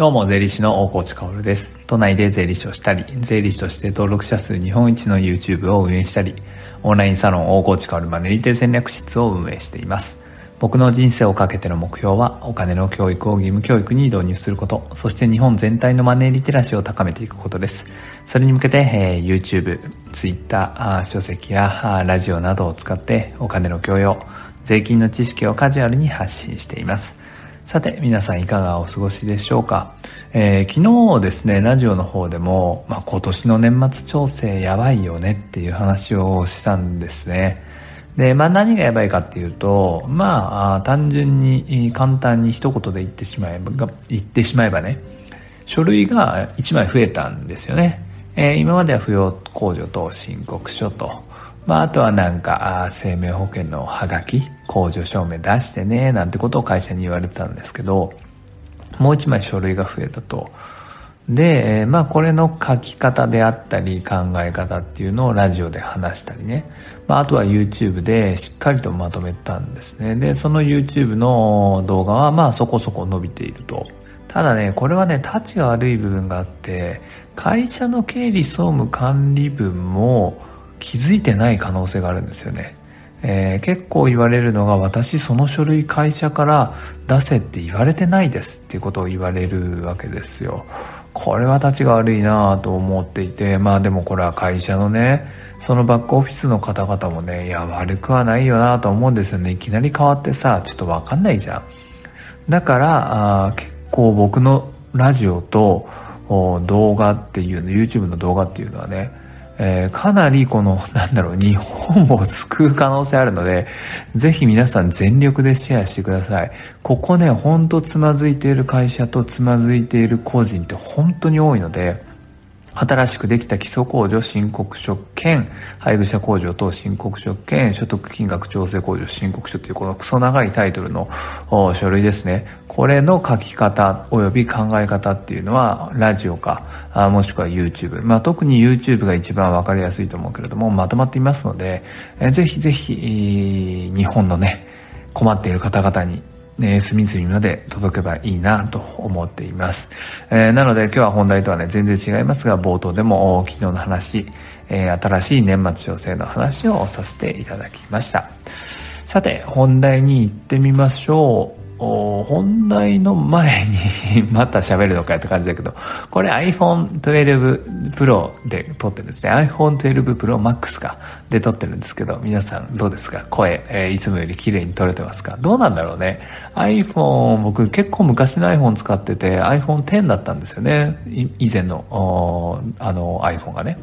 どうも、税理士の大河内薫です。都内で税理士をしたり、税理士として登録者数日本一の YouTube を運営したり、オンラインサロン大河内薫マネリテ戦略室を運営しています。僕の人生をかけての目標は、お金の教育を義務教育に導入すること、そして日本全体のマネーリテラシーを高めていくことです。それに向けて、えー、YouTube、Twitter、書籍やラジオなどを使ってお金の教養、税金の知識をカジュアルに発信しています。さて、皆さんいかがお過ごしでしょうか、えー、昨日ですね、ラジオの方でも、まあ、今年の年末調整やばいよねっていう話をしたんですね。で、まあ何がやばいかっていうと、まあ単純に簡単に一言で言ってしまえば、言ってしまえばね、書類が1枚増えたんですよね。えー、今までは扶養控除と申告書と、まあ、あとはなんか、あ生命保険のハガキ、控除証明出してね、なんてことを会社に言われたんですけど、もう一枚書類が増えたと。で、まあこれの書き方であったり考え方っていうのをラジオで話したりね。まああとは YouTube でしっかりとまとめたんですね。で、その YouTube の動画はまあそこそこ伸びていると。ただね、これはね、タチが悪い部分があって、会社の経理総務管理分も気づいてない可能性があるんですよね。えー、結構言われるのが私その書類会社から出せって言われてないですっていうことを言われるわけですよ。これは立ちが悪いなと思っていて、まあでもこれは会社のね、そのバックオフィスの方々もね、いや悪くはないよなと思うんですよね。いきなり変わってさ、ちょっとわかんないじゃん。だから、あ結構僕のラジオと動画っていうの、YouTube の動画っていうのはね、えー、かなりこの、なんだろう、日本を救う可能性あるので、ぜひ皆さん全力でシェアしてください。ここね、ほんとつまずいている会社とつまずいている個人って本当に多いので、新しくできた基礎控除申告書兼配偶者控除等申告書兼所得金額調整控除申告書というこのクソ長いタイトルの書類ですね。これの書き方及び考え方っていうのはラジオかもしくは YouTube。まあ特に YouTube が一番わかりやすいと思うけれどもまとまっていますので、えぜひぜひ日本のね困っている方々にね、隅々まで届けばいいなと思っています。えー、なので今日は本題とはね、全然違いますが、冒頭でも昨日の話、えー、新しい年末調整の話をさせていただきました。さて、本題に行ってみましょう。本題の前にまた喋るのかって感じだけど、これ iPhone 12 Pro で撮ってるんですね。iPhone 12 Pro Max かで録ってるんですけど、皆さんどうですか？声、えー、いつもより綺麗に録れてますか？どうなんだろうね。iPhone、僕結構昔の iPhone 使ってて iPhone X だったんですよね。以前の、あの iPhone がね。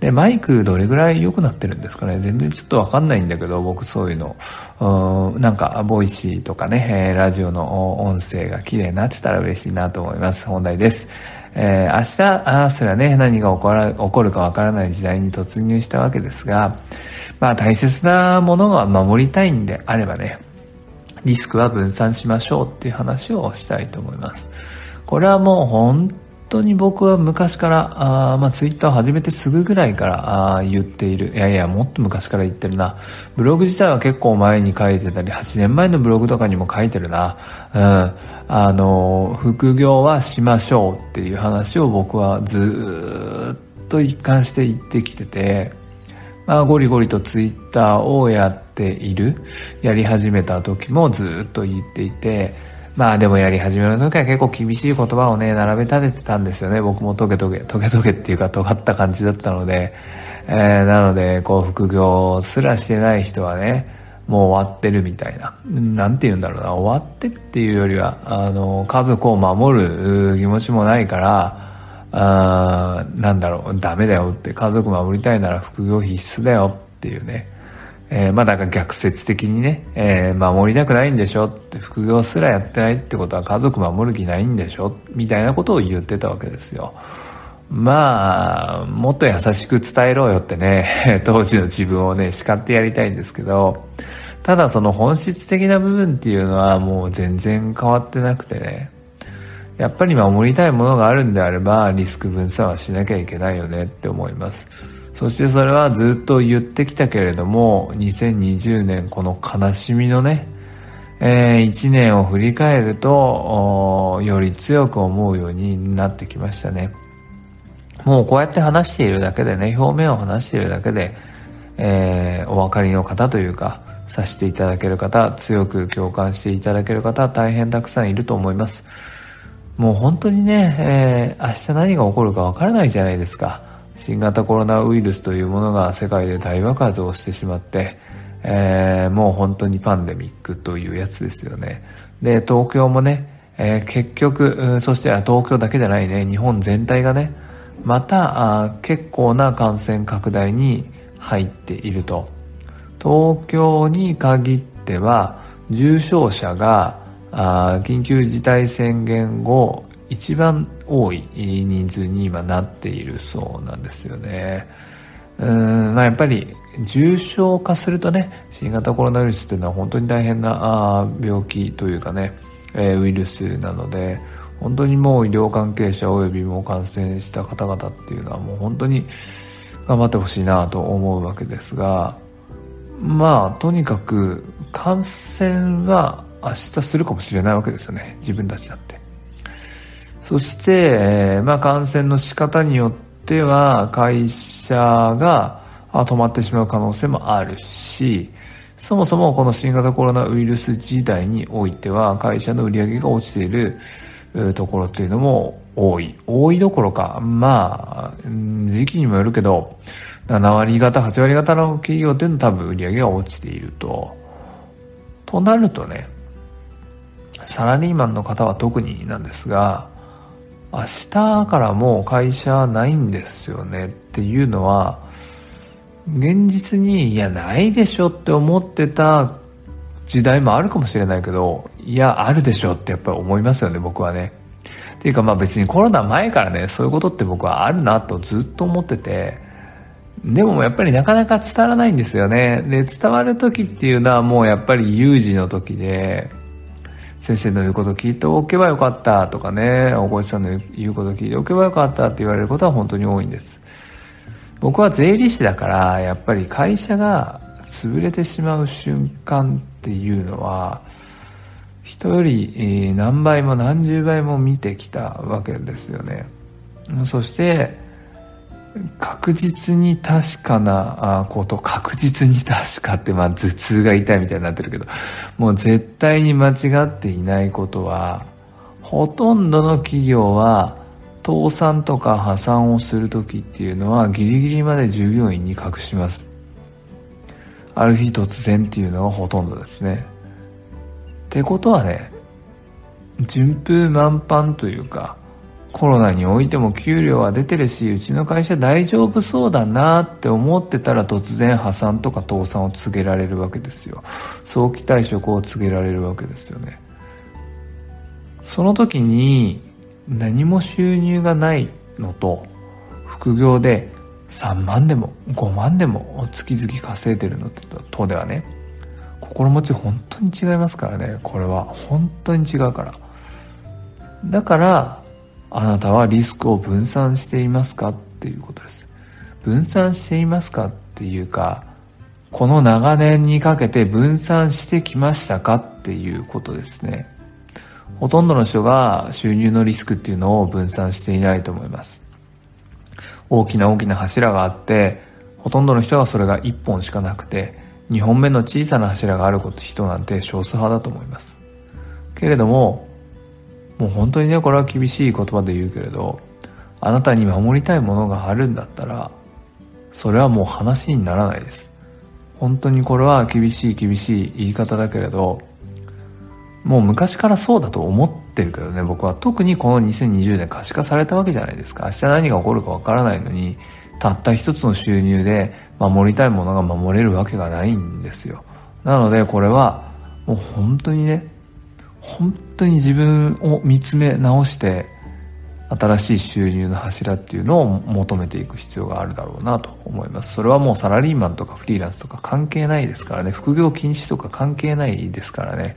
で、マイクどれぐらい良くなってるんですかね？全然ちょっとわかんないんだけど、僕そういうの、なんか、 Voicy とかね、え、ラジオの音声が綺麗になってたら嬉しいなと思います。本題です。えー、明日、ああ、すらね、何が起こら起こるかわからない時代に突入したわけですが、まあ大切なものが守りたいんであればね、リスクは分散しましょうっていう話をしたいと思います。これはもう本当に僕は昔から、あまあ、ツイッターを始めてすぐぐらいからあ言っている。いやいや、もっと昔から言ってるな。ブログ自体は結構前に書いてたり、8年前のブログとかにも書いてるな。うん。あの、副業はしましょうっていう話を僕はずっと一貫して言ってきてて、まあ、ゴリゴリとツイッターをやっている。やり始めた時もずっと言っていて、まあでもやり始めの時は結構厳しい言葉をね、並べ立ててたんですよね。僕もトゲトゲ、トゲトゲっていうか尖った感じだったので、えー、なので、こう副業すらしてない人はね、もう終わってるみたいな。なんて言うんだろうな。終わってっていうよりは、あの、家族を守る気持ちもないから、あーなんだろう、ダメだよって、家族守りたいなら副業必須だよっていうね。えー、まあだから逆説的にね、えー、守りたくないんでしょ？って副業すらやってないってことは家族守る気ないんでしょ？みたいなことを言ってたわけですよ。まあ、もっと優しく伝えろよってね、当時の自分をね、叱ってやりたいんですけど、ただその本質的な部分っていうのはもう全然変わってなくてね、やっぱり守りたいものがあるんであればリスク分散はしなきゃいけないよねって思います。そしてそれはずっと言ってきたけれども、2020年この悲しみのね、えー、1年を振り返ると、より強く思うようになってきましたね。もうこうやって話しているだけでね、表面を話しているだけで、えー、お分かりの方というか、させていただける方、強く共感していただける方、大変たくさんいると思います。もう本当にね、えー、明日何が起こるかわからないじゃないですか。新型コロナウイルスというものが世界で大爆発をしてしまって、えー、もう本当にパンデミックというやつですよね。で、東京もね、えー、結局、そして東京だけじゃないね、日本全体がね、また結構な感染拡大に入っていると。東京に限っては、重症者が緊急事態宣言後、一番多い人数に今なっているそうなんですよね。うんまあ、やっぱり重症化するとね新型コロナウイルスというのは本当に大変なあ病気というかね、えー、ウイルスなので本当にもう医療関係者及びも感染した方々っていうのはもう本当に頑張ってほしいなと思うわけですがまあとにかく感染は明日するかもしれないわけですよね自分たちだってそして、えー、まあ感染の仕方によっては会社が止まってしまう可能性もあるし、そもそもこの新型コロナウイルス時代においては会社の売り上げが落ちているところっていうのも多い。多いどころか、まあ、時期にもよるけど、7割方、8割方の企業っていうのは多分売り上げが落ちていると。となるとね、サラリーマンの方は特になんですが、明日からもう会社ないんですよねっていうのは、現実に、いや、ないでしょって思ってた時代もあるかもしれないけど、いや、あるでしょってやっぱり思いますよね、僕はね。っていうかまあ別にコロナ前からね、そういうことって僕はあるなとずっと思ってて、でもやっぱりなかなか伝わらないんですよね。で、伝わる時っていうのはもうやっぱり有事の時で、先生の言うこと聞いておけばよかったとかね、大越さんの言うこと聞いておけばよかったって言われることは本当に多いんです。僕は税理士だからやっぱり会社が潰れてしまう瞬間っていうのは人より何倍も何十倍も見てきたわけですよねそして確実に確かなこと確実に確かってまあ頭痛が痛いみたいになってるけどもう絶対に間違っていないことはほとんどの企業は倒産とか破産をする時っていうのはギリギリまで従業員に隠します。ある日突然っていうのがほとんどですね。ってことはね順風満帆というかコロナにおいても給料は出てるしうちの会社大丈夫そうだなって思ってたら突然破産とか倒産を告げられるわけですよ。早期退職を告げられるわけですよね。その時に何も収入がないのと副業で3万でも5万でも月々稼いでるのとではね心持ち本当に違いますからね。これは本当に違うから。だからあなたはリスクを分散していますか？っていうことです分散していますかっていうかこの長年にかけて分散してきましたかっていうことですねほとんどの人が収入のリスクっていうのを分散していないと思います。大きな大きな柱があって、ほとんどの人はそれが1本しかなくて、2本目の小さな柱があること人なんて少数派だと思います。けれども、もう本当にね、これは厳しい言葉で言うけれど、あなたに守りたいものがあるんだったら、それはもう話にならないです。本当にこれは厳しい厳しい言い方だけれど、もう昔からそうだと思ってるけどね、僕は。特にこの2020年可視化されたわけじゃないですか。明日何が起こるかわからないのに、たった一つの収入で守りたいものが守れるわけがないんですよ。なのでこれは、もう本当にね、本当に自分を見つめ直して、新しい収入の柱っていうのを求めていく必要があるだろうなと思います。それはもうサラリーマンとかフリーランスとか関係ないですからね、副業禁止とか関係ないですからね。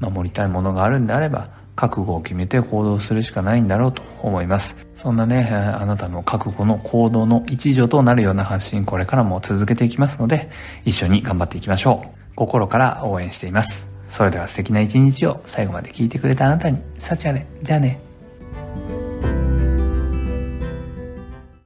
守りたいものがあるんであれば覚悟を決めて行動するしかないんだろうと思います。そんなね、あなたの覚悟の行動の一助となるような発信これからも続けていきますので、一緒に頑張っていきましょう。心から応援しています。それでは素敵な一日を最後まで聞いてくれたあなたに、幸あれ。じゃあね。